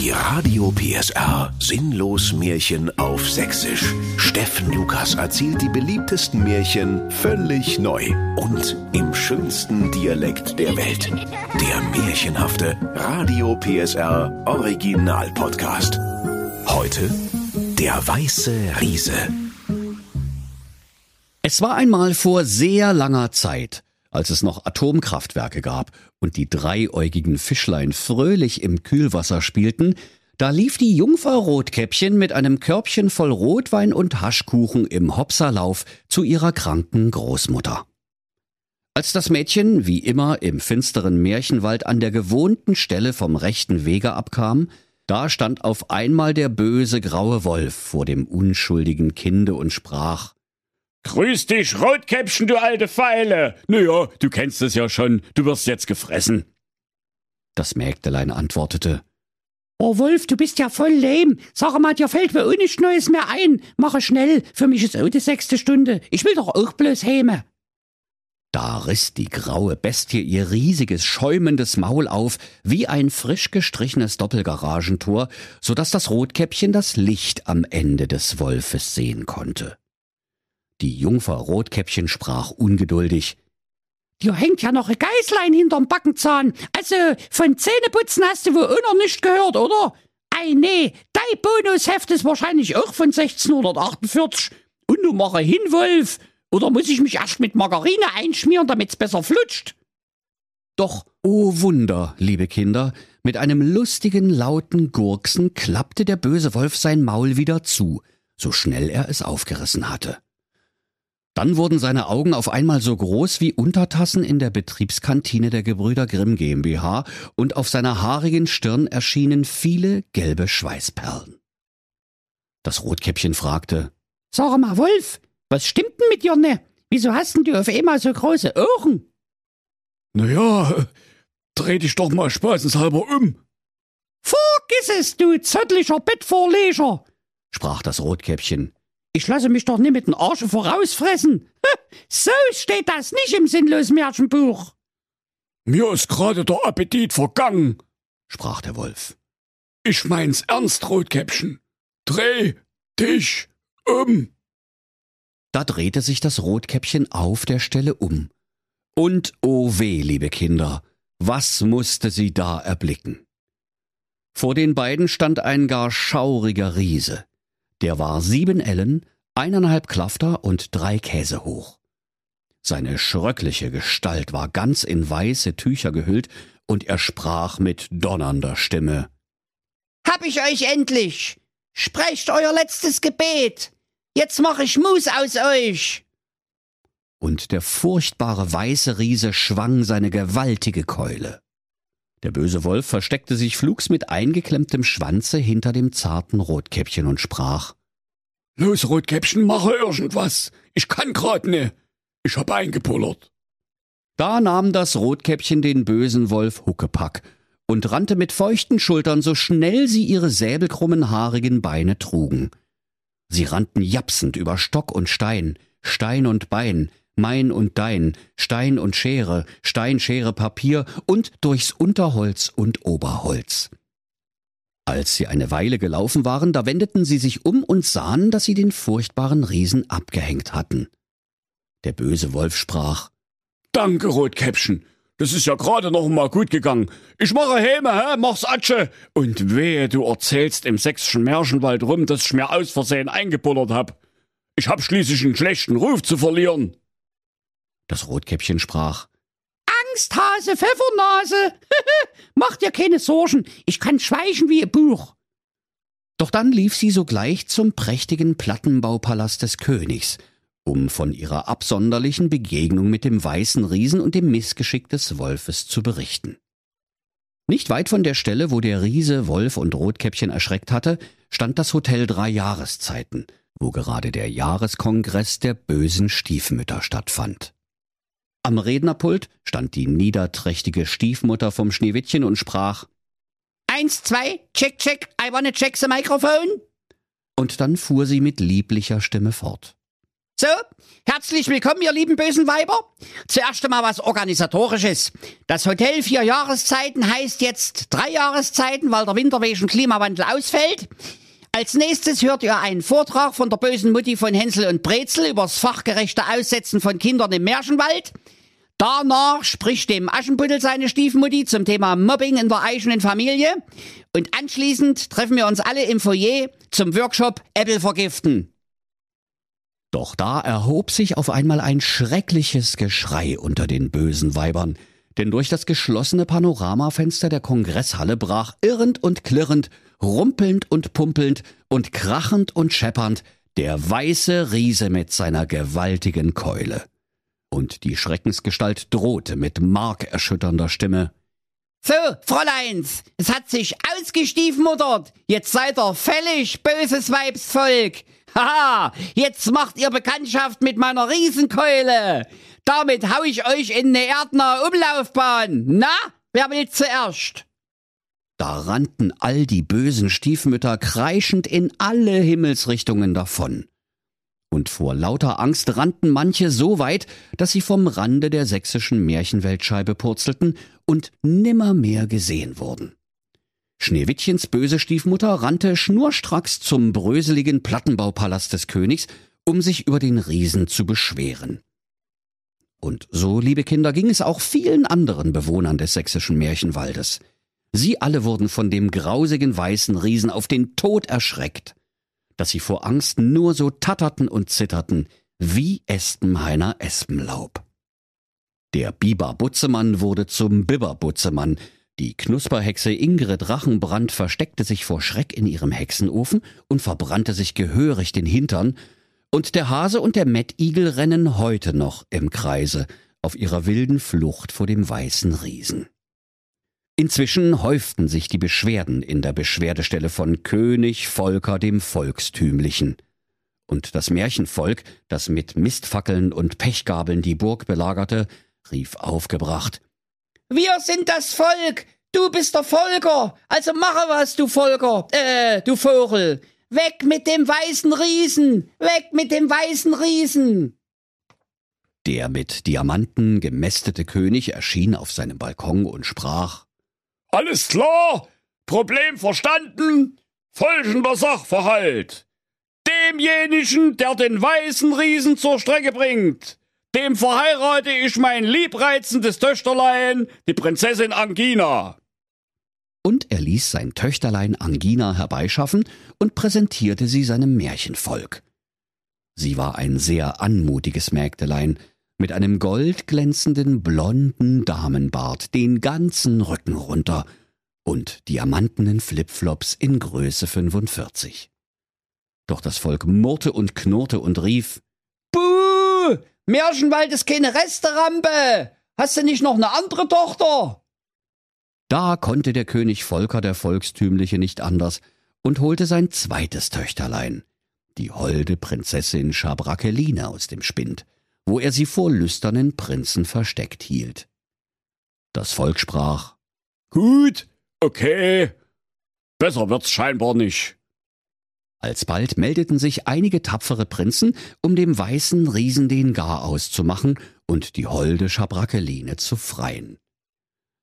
Die Radio PSR Sinnlos Märchen auf Sächsisch. Steffen Lukas erzählt die beliebtesten Märchen völlig neu und im schönsten Dialekt der Welt. Der märchenhafte Radio PSR Original Podcast. Heute der weiße Riese. Es war einmal vor sehr langer Zeit, als es noch Atomkraftwerke gab und die dreiäugigen Fischlein fröhlich im Kühlwasser spielten, da lief die Jungfer Rotkäppchen mit einem Körbchen voll Rotwein und Haschkuchen im Hopserlauf zu ihrer kranken Großmutter. Als das Mädchen, wie immer, im finsteren Märchenwald an der gewohnten Stelle vom rechten Wege abkam, da stand auf einmal der böse graue Wolf vor dem unschuldigen Kinde und sprach Grüß dich, Rotkäppchen, du alte Feile. Naja, du kennst es ja schon, du wirst jetzt gefressen. Das Mägdelein antwortete, Oh Wolf, du bist ja voll lehm. Sag mal, dir fällt mir auch nichts Neues mehr ein. Mache schnell, für mich ist auch die sechste Stunde. Ich will doch auch bloß häme. Da riss die graue Bestie ihr riesiges, schäumendes Maul auf, wie ein frisch gestrichenes Doppelgaragentor, so dass das Rotkäppchen das Licht am Ende des Wolfes sehen konnte. Die Jungfer Rotkäppchen sprach ungeduldig. Dir hängt ja noch ein Geißlein hinterm Backenzahn. Also, von Zähneputzen hast du wohl auch noch nicht gehört, oder? Ei, nee, dein Bonusheft ist wahrscheinlich auch von 1648. Und du mache hin, Wolf. Oder muss ich mich erst mit Margarine einschmieren, damit's besser flutscht? Doch, o oh Wunder, liebe Kinder, mit einem lustigen, lauten Gurksen klappte der böse Wolf sein Maul wieder zu, so schnell er es aufgerissen hatte. Dann wurden seine Augen auf einmal so groß wie Untertassen in der Betriebskantine der Gebrüder Grimm GmbH und auf seiner haarigen Stirn erschienen viele gelbe Schweißperlen. Das Rotkäppchen fragte, Sag mal, Wolf, was stimmt denn mit dir ne? Wieso hast denn du auf einmal so große Ohren? Naja, dreh dich doch mal spaßenshalber um. Vergiss es, du zottlicher Bettvorleger, sprach das Rotkäppchen. Ich lasse mich doch nicht mit den Arschen vorausfressen. So steht das nicht im sinnlosen Märchenbuch. Mir ist gerade der Appetit vergangen, sprach der Wolf. Ich mein's ernst, Rotkäppchen. Dreh dich um. Da drehte sich das Rotkäppchen auf der Stelle um. Und oh weh, liebe Kinder, was musste sie da erblicken? Vor den beiden stand ein gar schauriger Riese. Der war sieben Ellen, eineinhalb Klafter und drei Käse hoch. Seine schröckliche Gestalt war ganz in weiße Tücher gehüllt, und er sprach mit donnernder Stimme. Hab ich euch endlich! Sprecht euer letztes Gebet! Jetzt mach ich Mus aus euch! Und der furchtbare weiße Riese schwang seine gewaltige Keule. Der böse Wolf versteckte sich flugs mit eingeklemmtem Schwanze hinter dem zarten Rotkäppchen und sprach Los, Rotkäppchen, mache irgendwas. Ich kann grad ne. Ich hab eingepullert. Da nahm das Rotkäppchen den bösen Wolf Huckepack und rannte mit feuchten Schultern so schnell sie ihre säbelkrummen haarigen Beine trugen. Sie rannten japsend über Stock und Stein, Stein und Bein, mein und dein, Stein und Schere, Stein, Schere, Papier und durchs Unterholz und Oberholz. Als sie eine Weile gelaufen waren, da wendeten sie sich um und sahen, dass sie den furchtbaren Riesen abgehängt hatten. Der böse Wolf sprach Danke, Rotkäppchen. Das ist ja gerade noch mal gut gegangen. Ich mache Häme, hä? Mach's Atsche. Und wehe, du erzählst im sächsischen Märchenwald rum, dass ich mir aus Versehen eingepullert hab. Ich hab schließlich einen schlechten Ruf zu verlieren. Das Rotkäppchen sprach Angsthase, Pfeffernase. Mach dir keine Sorgen, ich kann schweichen wie ein Buch. Doch dann lief sie sogleich zum prächtigen Plattenbaupalast des Königs, um von ihrer absonderlichen Begegnung mit dem weißen Riesen und dem Missgeschick des Wolfes zu berichten. Nicht weit von der Stelle, wo der Riese Wolf und Rotkäppchen erschreckt hatte, stand das Hotel Drei Jahreszeiten, wo gerade der Jahreskongress der bösen Stiefmütter stattfand. Am Rednerpult stand die niederträchtige Stiefmutter vom Schneewittchen und sprach Eins, zwei, check, check, I wanna check the microphone. Und dann fuhr sie mit lieblicher Stimme fort. So, herzlich willkommen, ihr lieben bösen Weiber. Zuerst einmal was Organisatorisches. Das Hotel vier Jahreszeiten heißt jetzt drei Jahreszeiten, weil der Winter wegen Klimawandel ausfällt. Als nächstes hört ihr einen Vortrag von der bösen Mutti von Hänsel und Brezel übers fachgerechte Aussetzen von Kindern im Märchenwald. Danach spricht dem Aschenputtel seine Stiefmutti zum Thema Mobbing in der eigenen Familie. Und anschließend treffen wir uns alle im Foyer zum Workshop Äpfel vergiften. Doch da erhob sich auf einmal ein schreckliches Geschrei unter den bösen Weibern, denn durch das geschlossene Panoramafenster der Kongresshalle brach irrend und klirrend, rumpelnd und pumpelnd und krachend und scheppernd der weiße Riese mit seiner gewaltigen Keule. Und die Schreckensgestalt drohte mit markerschütternder Stimme. So, Fräuleins, es hat sich ausgestiefmuttert. Jetzt seid ihr fällig, böses Weibsvolk. Haha, jetzt macht ihr Bekanntschaft mit meiner Riesenkeule. Damit hau ich euch in eine erdnahe Umlaufbahn. Na, wer will zuerst? Da rannten all die bösen Stiefmütter kreischend in alle Himmelsrichtungen davon. Und vor lauter Angst rannten manche so weit, dass sie vom Rande der sächsischen Märchenweltscheibe purzelten und nimmermehr gesehen wurden. Schneewittchens böse Stiefmutter rannte schnurstracks zum bröseligen Plattenbaupalast des Königs, um sich über den Riesen zu beschweren. Und so, liebe Kinder, ging es auch vielen anderen Bewohnern des sächsischen Märchenwaldes. Sie alle wurden von dem grausigen weißen Riesen auf den Tod erschreckt, dass sie vor Angst nur so tatterten und zitterten wie Espenhainer Espenlaub. Der Biber Butzemann wurde zum Bibber Butzemann, die Knusperhexe Ingrid Rachenbrand versteckte sich vor Schreck in ihrem Hexenofen und verbrannte sich gehörig den Hintern, und der Hase und der Mettigel rennen heute noch im Kreise auf ihrer wilden Flucht vor dem weißen Riesen. Inzwischen häuften sich die Beschwerden in der Beschwerdestelle von König Volker dem Volkstümlichen. Und das Märchenvolk, das mit Mistfackeln und Pechgabeln die Burg belagerte, rief aufgebracht wir sind das Volk. Du bist der Volker. Also mache was, du Volker. Äh, du Vogel. Weg mit dem weißen Riesen. Weg mit dem weißen Riesen. Der mit Diamanten gemästete König erschien auf seinem Balkon und sprach Alles klar. Problem verstanden. Folgender Sachverhalt. Demjenigen, der den weißen Riesen zur Strecke bringt, dem verheirate ich mein liebreizendes Töchterlein, die Prinzessin Angina. Und er ließ sein Töchterlein Angina herbeischaffen und präsentierte sie seinem Märchenvolk. Sie war ein sehr anmutiges Mägdelein, mit einem goldglänzenden blonden Damenbart den ganzen Rücken runter und diamantenen Flipflops in Größe 45. Doch das Volk murrte und knurrte und rief Buh! Märchenwald ist keine Resterampe. Hast du nicht noch eine andere Tochter? Da konnte der König Volker der Volkstümliche nicht anders und holte sein zweites Töchterlein, die holde Prinzessin Schabrakeline aus dem Spind, wo er sie vor lüsternen Prinzen versteckt hielt. Das Volk sprach Gut, okay. Besser wird's scheinbar nicht. Alsbald meldeten sich einige tapfere Prinzen, um dem weißen Riesen den Garaus zu machen und die holde Schabrackeline zu freien.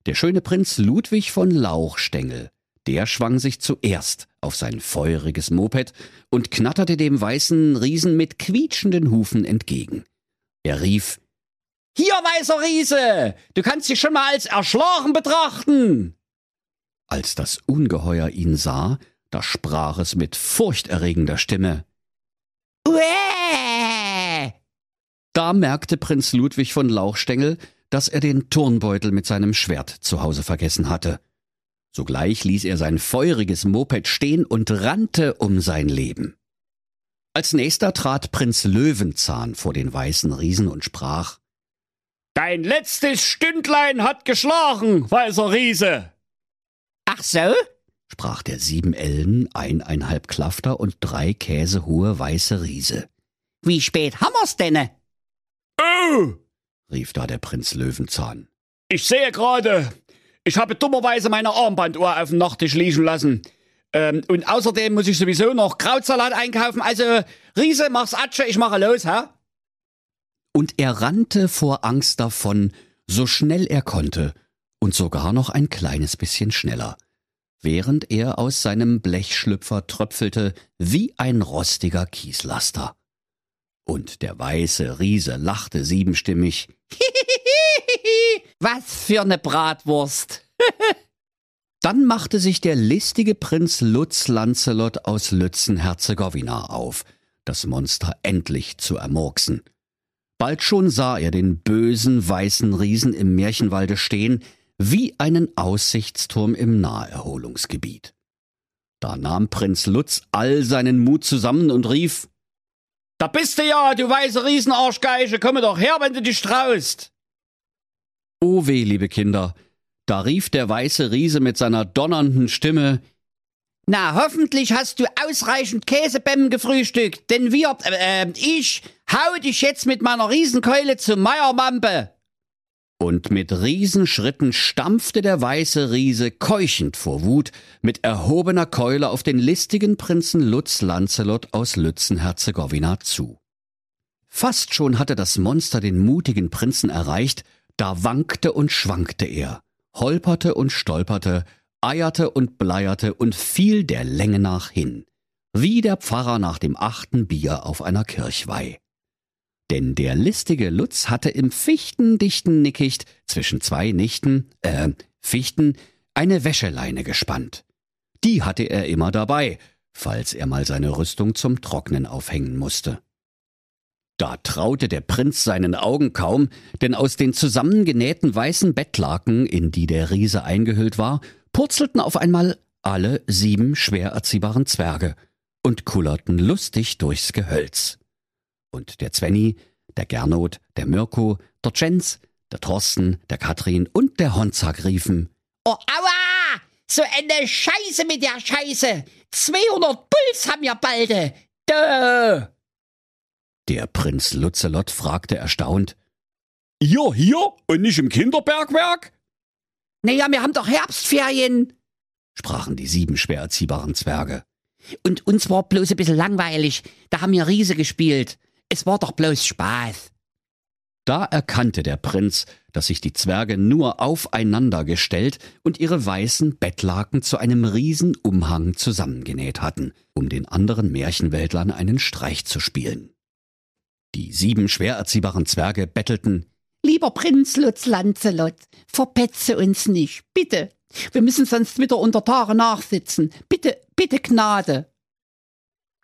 Der schöne Prinz Ludwig von Lauchstengel, der schwang sich zuerst auf sein feuriges Moped und knatterte dem weißen Riesen mit quietschenden Hufen entgegen. Er rief Hier, weißer Riese, du kannst dich schon mal als erschlagen betrachten. Als das Ungeheuer ihn sah, da sprach es mit furchterregender Stimme. Uäh! Da merkte Prinz Ludwig von Lauchstengel, dass er den Turnbeutel mit seinem Schwert zu Hause vergessen hatte. Sogleich ließ er sein feuriges Moped stehen und rannte um sein Leben. Als nächster trat Prinz Löwenzahn vor den weißen Riesen und sprach Dein letztes Stündlein hat geschlagen, weißer Riese. Ach so? sprach der sieben Ellen, eineinhalb Klafter und drei Käse hohe weiße Riese. Wie spät haben wir's denne? Oh! rief da der Prinz Löwenzahn. Ich sehe gerade, ich habe dummerweise meine Armbanduhr auf dem Nachttisch liegen lassen. Ähm, und außerdem muss ich sowieso noch Krautsalat einkaufen. Also, Riese, mach's Atsche, ich mache los, hä? und er rannte vor Angst davon, so schnell er konnte, und sogar noch ein kleines bisschen schneller, während er aus seinem Blechschlüpfer tröpfelte wie ein rostiger Kieslaster. Und der weiße Riese lachte siebenstimmig. Was für ne Bratwurst! Dann machte sich der listige Prinz Lutz Lancelot aus Lützen-Herzegowina auf, das Monster endlich zu ermurksen. Bald schon sah er den bösen weißen Riesen im Märchenwalde stehen, wie einen Aussichtsturm im Naherholungsgebiet. Da nahm Prinz Lutz all seinen Mut zusammen und rief Da bist du ja, du weiße Riesenarschgeiche, komme doch her, wenn du dich traust. O weh, liebe Kinder, da rief der weiße Riese mit seiner donnernden Stimme Na, hoffentlich hast du ausreichend Käsebämmen gefrühstückt, denn wir, äh, ich hau dich jetzt mit meiner Riesenkeule zur Meiermampe. Und mit Riesenschritten stampfte der weiße Riese keuchend vor Wut mit erhobener Keule auf den listigen Prinzen Lutz Lancelot aus Lützen-Herzegowina zu. Fast schon hatte das Monster den mutigen Prinzen erreicht, da wankte und schwankte er, holperte und stolperte, eierte und bleierte und fiel der Länge nach hin, wie der Pfarrer nach dem achten Bier auf einer Kirchweih. Denn der listige Lutz hatte im fichtendichten Nickicht zwischen zwei Nichten, äh, Fichten, eine Wäscheleine gespannt. Die hatte er immer dabei, falls er mal seine Rüstung zum Trocknen aufhängen musste. Da traute der Prinz seinen Augen kaum, denn aus den zusammengenähten weißen Bettlaken, in die der Riese eingehüllt war, purzelten auf einmal alle sieben schwer erziehbaren Zwerge und kullerten lustig durchs Gehölz. Und der Zwenny, der Gernot, der Mirko, der Jens, der Thorsten, der Katrin und der Honzak riefen, Oh, aua! So eine Scheiße mit der Scheiße! 200 Puls haben wir balde! Dö! Der Prinz Luzelot fragte erstaunt, Ihr hier und nicht im Kinderbergwerk? Naja, wir haben doch Herbstferien. sprachen die sieben schwer erziehbaren Zwerge. Und uns war bloß ein bisschen langweilig. Da haben wir Riese gespielt. Es war doch bloß Spaß. Da erkannte der Prinz, dass sich die Zwerge nur aufeinander gestellt und ihre weißen Bettlaken zu einem Riesenumhang zusammengenäht hatten, um den anderen Märchenwäldlern einen Streich zu spielen. Die sieben schwer erziehbaren Zwerge bettelten Lieber Prinz Lutz Lancelot, verpetze uns nicht, bitte. Wir müssen sonst wieder unter Tage nachsitzen. Bitte, bitte Gnade.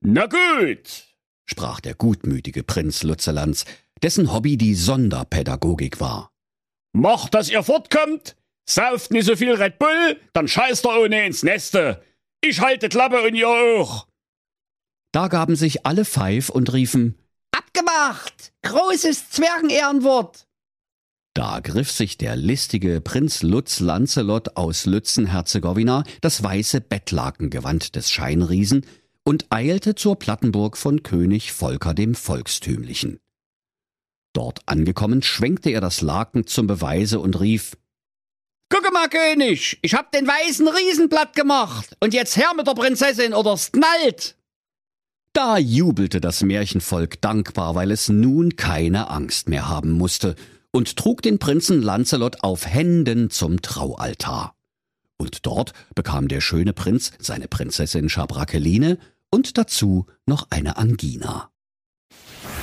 Na gut, sprach der gutmütige Prinz Lutzelands, dessen Hobby die Sonderpädagogik war. Macht, dass ihr fortkommt. Sauft nicht so viel Red Bull, dann scheißt ihr ohne ins Neste. Ich halte Klappe und ihr auch. Da gaben sich alle Pfeif und riefen Abgemacht! Großes Zwergenehrenwort! Da griff sich der listige Prinz Lutz Lancelot aus Lützen-Herzegowina das weiße Bettlakengewand des Scheinriesen und eilte zur Plattenburg von König Volker dem Volkstümlichen. Dort angekommen, schwenkte er das Laken zum Beweise und rief Gucke mal, König, ich hab den weißen Riesen platt gemacht und jetzt her mit der Prinzessin oder's knallt! Da jubelte das Märchenvolk dankbar, weil es nun keine Angst mehr haben musste und trug den Prinzen Lancelot auf Händen zum Traualtar. Und dort bekam der schöne Prinz seine Prinzessin Schabrakeline und dazu noch eine Angina.